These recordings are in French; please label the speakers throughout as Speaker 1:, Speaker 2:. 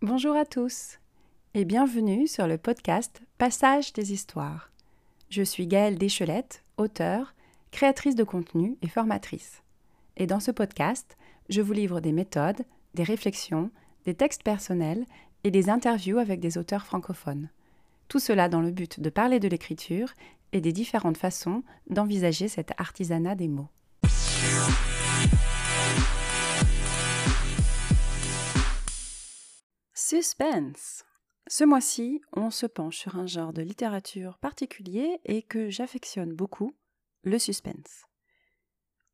Speaker 1: Bonjour à tous et bienvenue sur le podcast Passage des histoires. Je suis Gaëlle Deschelette, auteure, créatrice de contenu et formatrice. Et dans ce podcast, je vous livre des méthodes, des réflexions, des textes personnels et des interviews avec des auteurs francophones. Tout cela dans le but de parler de l'écriture et des différentes façons d'envisager cet artisanat des mots. Suspense Ce mois-ci, on se penche sur un genre de littérature particulier et que j'affectionne beaucoup, le suspense.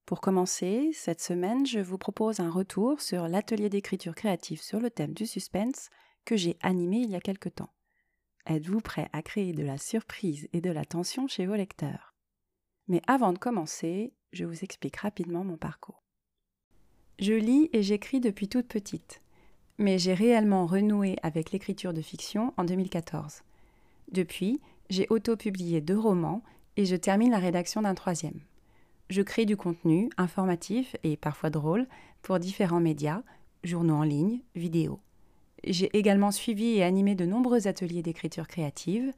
Speaker 1: Pour commencer, cette semaine, je vous propose un retour sur l'atelier d'écriture créative sur le thème du suspense que j'ai animé il y a quelque temps. Êtes-vous prêt à créer de la surprise et de la tension chez vos lecteurs? Mais avant de commencer, je vous explique rapidement mon parcours. Je lis et j'écris depuis toute petite, mais j'ai réellement renoué avec l'écriture de fiction en 2014. Depuis, j'ai auto-publié deux romans et je termine la rédaction d'un troisième. Je crée du contenu informatif et parfois drôle pour différents médias, journaux en ligne, vidéos. J'ai également suivi et animé de nombreux ateliers d'écriture créative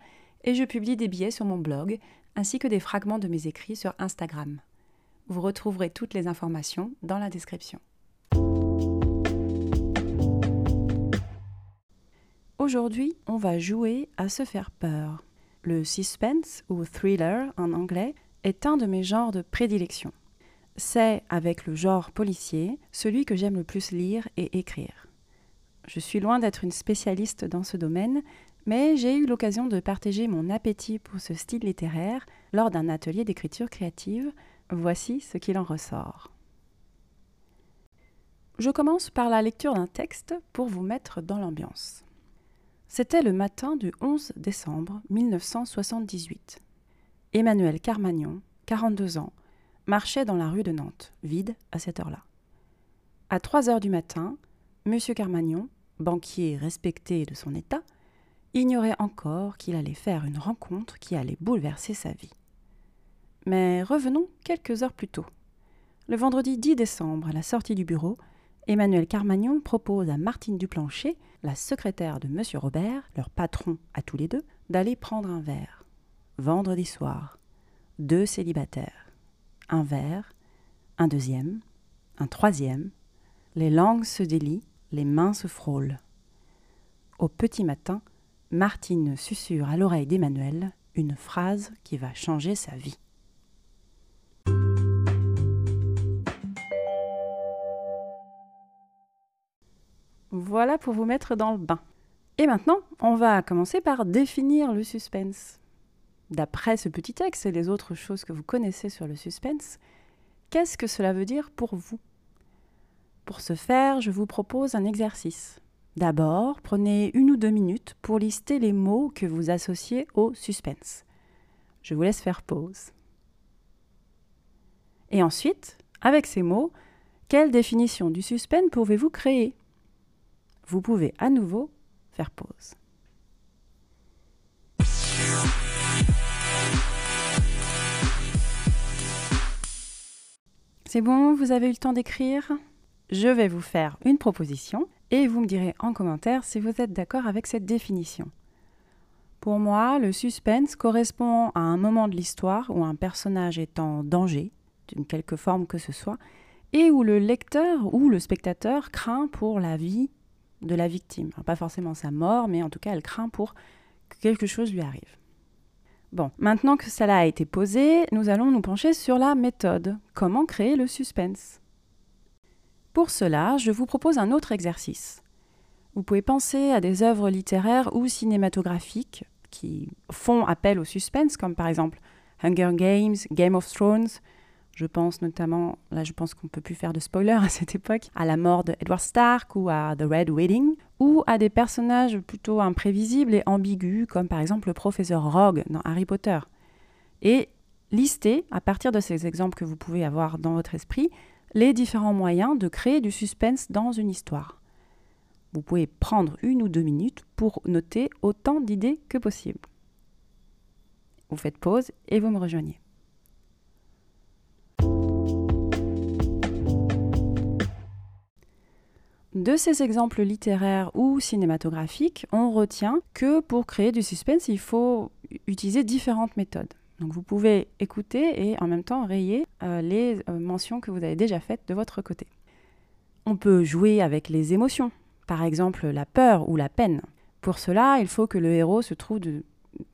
Speaker 1: et je publie des billets sur mon blog ainsi que des fragments de mes écrits sur Instagram. Vous retrouverez toutes les informations dans la description. Aujourd'hui, on va jouer à se faire peur. Le suspense ou thriller en anglais est un de mes genres de prédilection. C'est, avec le genre policier, celui que j'aime le plus lire et écrire. Je suis loin d'être une spécialiste dans ce domaine, mais j'ai eu l'occasion de partager mon appétit pour ce style littéraire lors d'un atelier d'écriture créative. Voici ce qu'il en ressort. Je commence par la lecture d'un texte pour vous mettre dans l'ambiance. C'était le matin du 11 décembre 1978. Emmanuel Carmagnon, 42 ans, marchait dans la rue de Nantes, vide à cette heure-là. À 3 heures du matin, M. Carmagnon, banquier respecté de son état, ignorait encore qu'il allait faire une rencontre qui allait bouleverser sa vie. Mais revenons quelques heures plus tôt. Le vendredi 10 décembre, à la sortie du bureau, Emmanuel Carmagnon propose à Martine Duplancher, la secrétaire de M. Robert, leur patron à tous les deux, d'aller prendre un verre. Vendredi soir, deux célibataires. Un verre, un deuxième, un troisième. Les langues se délient, les mains se frôlent. Au petit matin, Martine susurre à l'oreille d'Emmanuel une phrase qui va changer sa vie. Voilà pour vous mettre dans le bain. Et maintenant, on va commencer par définir le suspense. D'après ce petit texte et les autres choses que vous connaissez sur le suspense, qu'est-ce que cela veut dire pour vous? Pour ce faire, je vous propose un exercice. D'abord, prenez une ou deux minutes pour lister les mots que vous associez au suspense. Je vous laisse faire pause. Et ensuite, avec ces mots, quelle définition du suspense pouvez-vous créer? Vous pouvez à nouveau faire pause. C'est bon, vous avez eu le temps d'écrire? Je vais vous faire une proposition et vous me direz en commentaire si vous êtes d'accord avec cette définition. Pour moi, le suspense correspond à un moment de l'histoire où un personnage est en danger, d'une quelque forme que ce soit, et où le lecteur ou le spectateur craint pour la vie de la victime. pas forcément sa mort, mais en tout cas, elle craint pour que quelque chose lui arrive. Bon, maintenant que cela a été posé, nous allons nous pencher sur la méthode. Comment créer le suspense? Pour cela, je vous propose un autre exercice. Vous pouvez penser à des œuvres littéraires ou cinématographiques qui font appel au suspense, comme par exemple Hunger Games, Game of Thrones. Je pense notamment, là je pense qu'on ne peut plus faire de spoiler à cette époque, à la mort de Edward Stark ou à The Red Wedding, ou à des personnages plutôt imprévisibles et ambigus, comme par exemple le professeur Rogue dans Harry Potter. Et lister, à partir de ces exemples que vous pouvez avoir dans votre esprit, les différents moyens de créer du suspense dans une histoire. Vous pouvez prendre une ou deux minutes pour noter autant d'idées que possible. Vous faites pause et vous me rejoignez. De ces exemples littéraires ou cinématographiques, on retient que pour créer du suspense, il faut utiliser différentes méthodes. Donc vous pouvez écouter et en même temps rayer euh, les euh, mentions que vous avez déjà faites de votre côté. On peut jouer avec les émotions, par exemple la peur ou la peine. Pour cela, il faut que le héros se trouve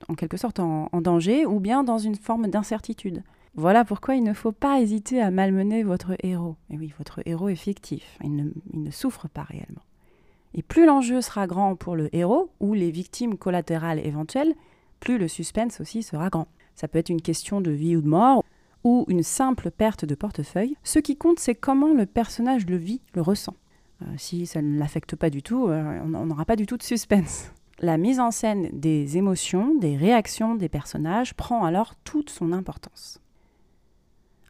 Speaker 1: en quelque sorte en, danger ou bien dans une forme d'incertitude. Voilà pourquoi il ne faut pas hésiter à malmener votre héros. Et oui, votre héros est fictif, il ne, il ne souffre pas réellement. Et plus l'enjeu sera grand pour le héros ou les victimes collatérales éventuelles, plus le suspense aussi sera grand. Ça peut être une question de vie ou de mort ou une simple perte de portefeuille. Ce qui compte, c'est comment le personnage le vit, le ressent. Euh, si ça ne l'affecte pas du tout, euh, on n'aura pas du tout de suspense. La mise en scène des émotions, des réactions des personnages prend alors toute son importance.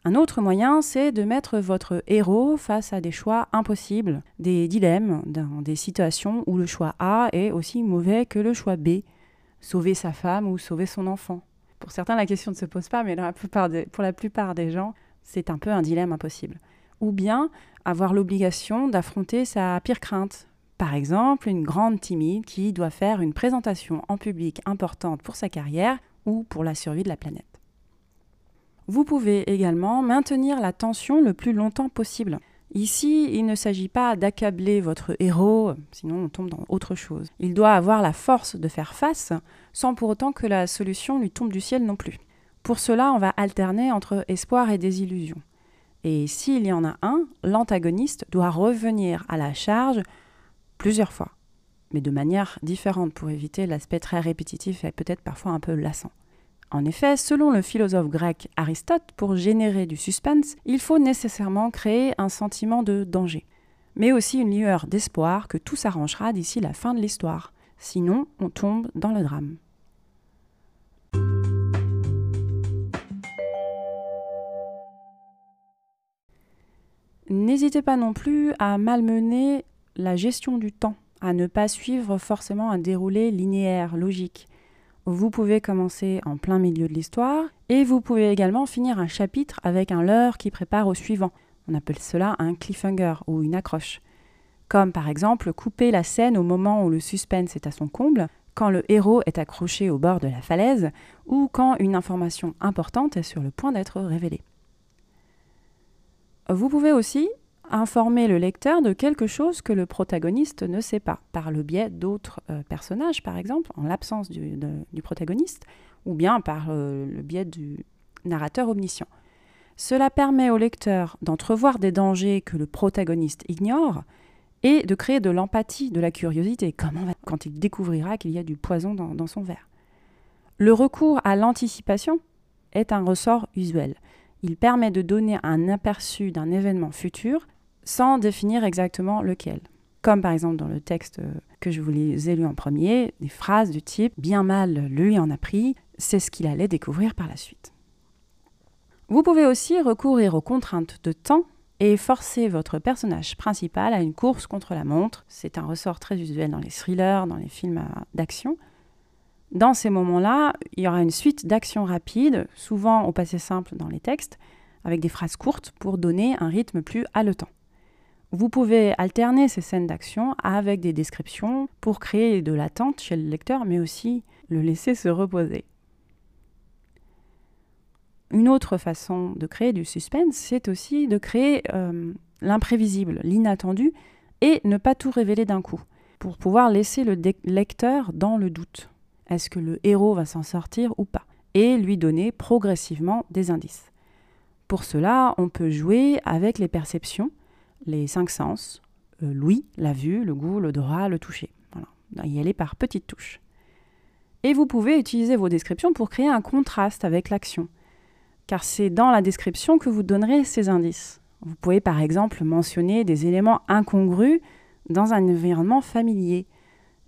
Speaker 1: Un autre moyen, c'est de mettre votre héros face à des choix impossibles, des dilemmes, dans des situations où le choix A est aussi mauvais que le choix B, sauver sa femme ou sauver son enfant. Pour certains, la question ne se pose pas, mais pour la plupart des gens, c'est un peu un dilemme impossible. Ou bien avoir l'obligation d'affronter sa pire crainte. Par exemple, une grande timide qui doit faire une présentation en public importante pour sa carrière ou pour la survie de la planète. Vous pouvez également maintenir la tension le plus longtemps possible. Ici, il ne s'agit pas d'accabler votre héros, sinon on tombe dans autre chose. Il doit avoir la force de faire face, sans pour autant que la solution lui tombe du ciel non plus. Pour cela, on va alterner entre espoir et désillusion. Et s'il y en a un, l'antagoniste doit revenir à la charge plusieurs fois, mais de manière différente pour éviter l'aspect très répétitif et peut-être parfois un peu lassant. En effet, selon le philosophe grec Aristote, pour générer du suspense, il faut nécessairement créer un sentiment de danger, mais aussi une lueur d'espoir que tout s'arrangera d'ici la fin de l'histoire. Sinon, on tombe dans le drame. N'hésitez pas non plus à malmener la gestion du temps, à ne pas suivre forcément un déroulé linéaire, logique. Vous pouvez commencer en plein milieu de l'histoire et vous pouvez également finir un chapitre avec un leurre qui prépare au suivant. On appelle cela un cliffhanger ou une accroche. Comme par exemple couper la scène au moment où le suspense est à son comble, quand le héros est accroché au bord de la falaise ou quand une information importante est sur le point d'être révélée. Vous pouvez aussi informer le lecteur de quelque chose que le protagoniste ne sait pas, par le biais d'autres euh, personnages, par exemple, en l'absence du, protagoniste, ou bien par euh, le biais du narrateur omniscient. Cela permet au lecteur d'entrevoir des dangers que le protagoniste ignore et de créer de l'empathie, de la curiosité, quand il découvrira qu'il y a du poison dans son verre. Le recours à l'anticipation est un ressort usuel. Il permet de donner un aperçu d'un événement futur sans définir exactement lequel. Comme par exemple dans le texte que je vous ai lu en premier, des phrases du type Bien mal lui en a pris, c'est ce qu'il allait découvrir par la suite. Vous pouvez aussi recourir aux contraintes de temps et forcer votre personnage principal à une course contre la montre. C'est un ressort très usuel dans les thrillers, dans les films d'action. Dans ces moments-là, il y aura une suite d'actions rapides, souvent au passé simple dans les textes, avec des phrases courtes pour donner un rythme plus haletant. Vous pouvez alterner ces scènes d'action avec des descriptions pour créer de l'attente chez le lecteur, mais aussi le laisser se reposer. Une autre façon de créer du suspense, c'est aussi de créer euh, l'imprévisible, l'inattendu, et ne pas tout révéler d'un coup, pour pouvoir laisser le lecteur dans le doute. Est-ce que le héros va s'en sortir ou pas Et lui donner progressivement des indices. Pour cela, on peut jouer avec les perceptions, les cinq sens, euh, l'ouïe, la vue, le goût, l'odorat, le toucher. Voilà. Y aller par petites touches. Et vous pouvez utiliser vos descriptions pour créer un contraste avec l'action, car c'est dans la description que vous donnerez ces indices. Vous pouvez par exemple mentionner des éléments incongrus dans un environnement familier.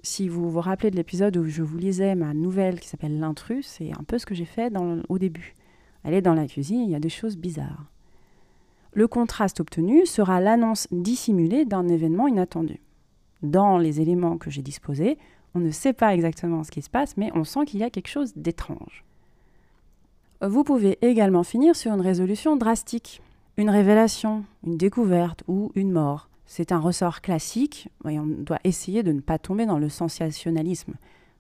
Speaker 1: Si vous vous rappelez de l'épisode où je vous lisais ma nouvelle qui s'appelle L'intrus, c'est un peu ce que j'ai fait au début. Elle est dans la cuisine, il y a des choses bizarres. Le contraste obtenu sera l'annonce dissimulée d'un événement inattendu. Dans les éléments que j'ai disposés, on ne sait pas exactement ce qui se passe, mais on sent qu'il y a quelque chose d'étrange. Vous pouvez également finir sur une résolution drastique, une révélation, une découverte ou une mort. C'est un ressort classique et on doit essayer de ne pas tomber dans le sensationnalisme.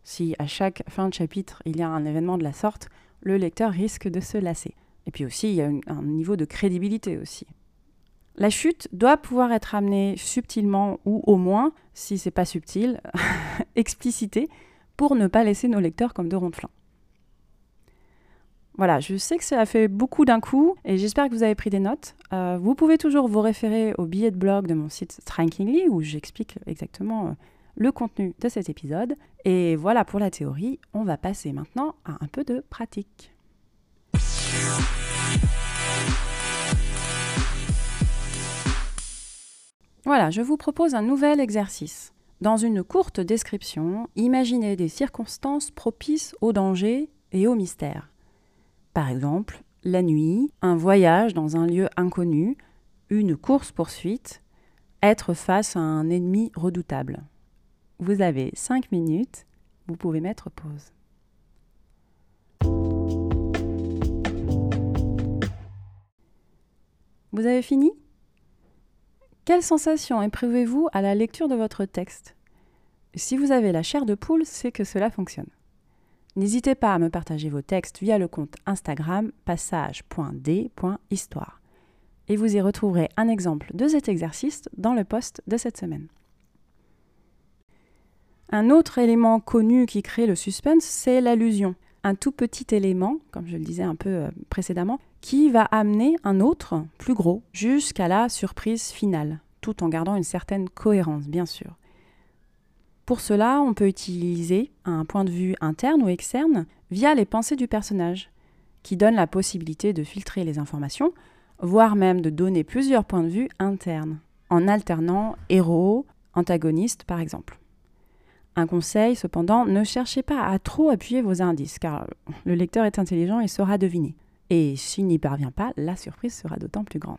Speaker 1: Si à chaque fin de chapitre il y a un événement de la sorte, le lecteur risque de se lasser. Et puis aussi, il y a un niveau de crédibilité aussi. La chute doit pouvoir être amenée subtilement ou au moins, si c'est pas subtil, explicité pour ne pas laisser nos lecteurs comme de ronds flanc. Voilà, je sais que ça a fait beaucoup d'un coup et j'espère que vous avez pris des notes. Euh, vous pouvez toujours vous référer au billet de blog de mon site Strikingly où j'explique exactement euh, le contenu de cet épisode. Et voilà pour la théorie, on va passer maintenant à un peu de pratique. Voilà, je vous propose un nouvel exercice. Dans une courte description, imaginez des circonstances propices au danger et au mystère. Par exemple, la nuit, un voyage dans un lieu inconnu, une course-poursuite, être face à un ennemi redoutable. Vous avez 5 minutes, vous pouvez mettre pause. Vous avez fini? Quelle sensation éprouvez-vous à la lecture de votre texte? Si vous avez la chair de poule, c'est que cela fonctionne. N'hésitez pas à me partager vos textes via le compte Instagram passage.d.histoire. Et vous y retrouverez un exemple de cet exercice dans le post de cette semaine. Un autre élément connu qui crée le suspense, c'est l'allusion. Un tout petit élément, comme je le disais un peu euh, précédemment, qui va amener un autre, plus gros, jusqu'à la surprise finale, tout en gardant une certaine cohérence, bien sûr. Pour cela, on peut utiliser un point de vue interne ou externe via les pensées du personnage, qui donne la possibilité de filtrer les informations, voire même de donner plusieurs points de vue internes, en alternant héros, antagonistes par exemple. Un conseil, cependant, ne cherchez pas à trop appuyer vos indices, car le lecteur est intelligent et saura deviner. Et s'il n'y parvient pas, la surprise sera d'autant plus grande.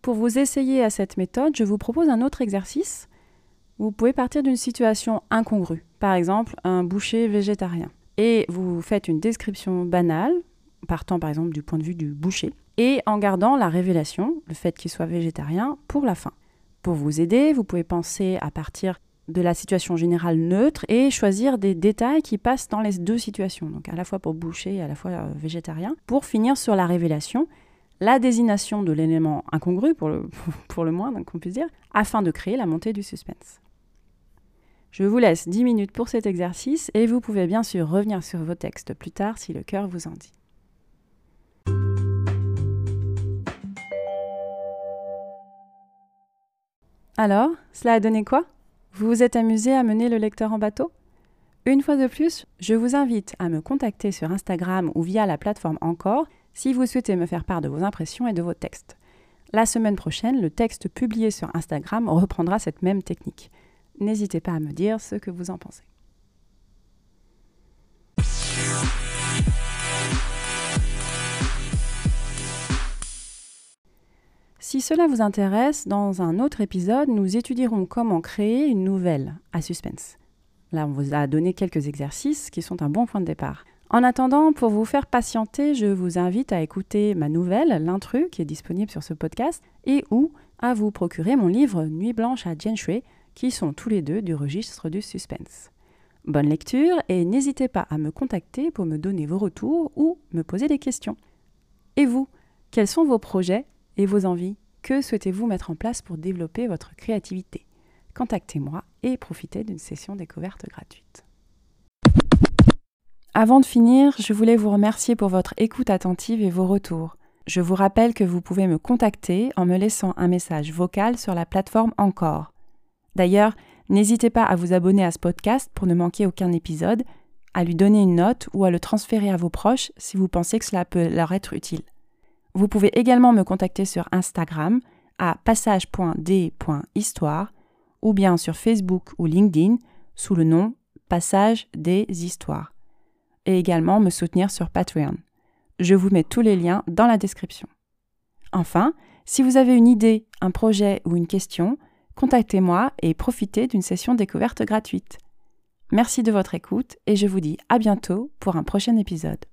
Speaker 1: Pour vous essayer à cette méthode, je vous propose un autre exercice vous pouvez partir d'une situation incongrue, par exemple un boucher végétarien, et vous faites une description banale, partant par exemple du point de vue du boucher, et en gardant la révélation, le fait qu'il soit végétarien, pour la fin. Pour vous aider, vous pouvez penser à partir de la situation générale neutre et choisir des détails qui passent dans les deux situations, donc à la fois pour boucher et à la fois euh, végétarien, pour finir sur la révélation, la désignation de l'élément incongru, pour le, pour le moins, qu'on puisse dire, afin de créer la montée du suspense. Je vous laisse 10 minutes pour cet exercice et vous pouvez bien sûr revenir sur vos textes plus tard si le cœur vous en dit. Alors, cela a donné quoi? Vous vous êtes amusé à mener le lecteur en bateau? Une fois de plus, je vous invite à me contacter sur Instagram ou via la plateforme Encore si vous souhaitez me faire part de vos impressions et de vos textes. La semaine prochaine, le texte publié sur Instagram reprendra cette même technique. N'hésitez pas à me dire ce que vous en pensez. Si cela vous intéresse, dans un autre épisode, nous étudierons comment créer une nouvelle à suspense. Là, on vous a donné quelques exercices qui sont un bon point de départ. En attendant, pour vous faire patienter, je vous invite à écouter ma nouvelle, L'intrus, qui est disponible sur ce podcast, et ou à vous procurer mon livre Nuit blanche à Shui, qui sont tous les deux du registre du suspense. Bonne lecture et n'hésitez pas à me contacter pour me donner vos retours ou me poser des questions. Et vous, quels sont vos projets et vos envies Que souhaitez-vous mettre en place pour développer votre créativité? Contactez-moi et profitez d'une session découverte gratuite. Avant de finir, je voulais vous remercier pour votre écoute attentive et vos retours. Je vous rappelle que vous pouvez me contacter en me laissant un message vocal sur la plateforme Encore. D'ailleurs, n'hésitez pas à vous abonner à ce podcast pour ne manquer aucun épisode, à lui donner une note ou à le transférer à vos proches si vous pensez que cela peut leur être utile. Vous pouvez également me contacter sur Instagram à passage.d.histoire ou bien sur Facebook ou LinkedIn sous le nom Passage des Histoires et également me soutenir sur Patreon. Je vous mets tous les liens dans la description. Enfin, si vous avez une idée, un projet ou une question, contactez-moi et profitez d'une session découverte gratuite. Merci de votre écoute et je vous dis à bientôt pour un prochain épisode.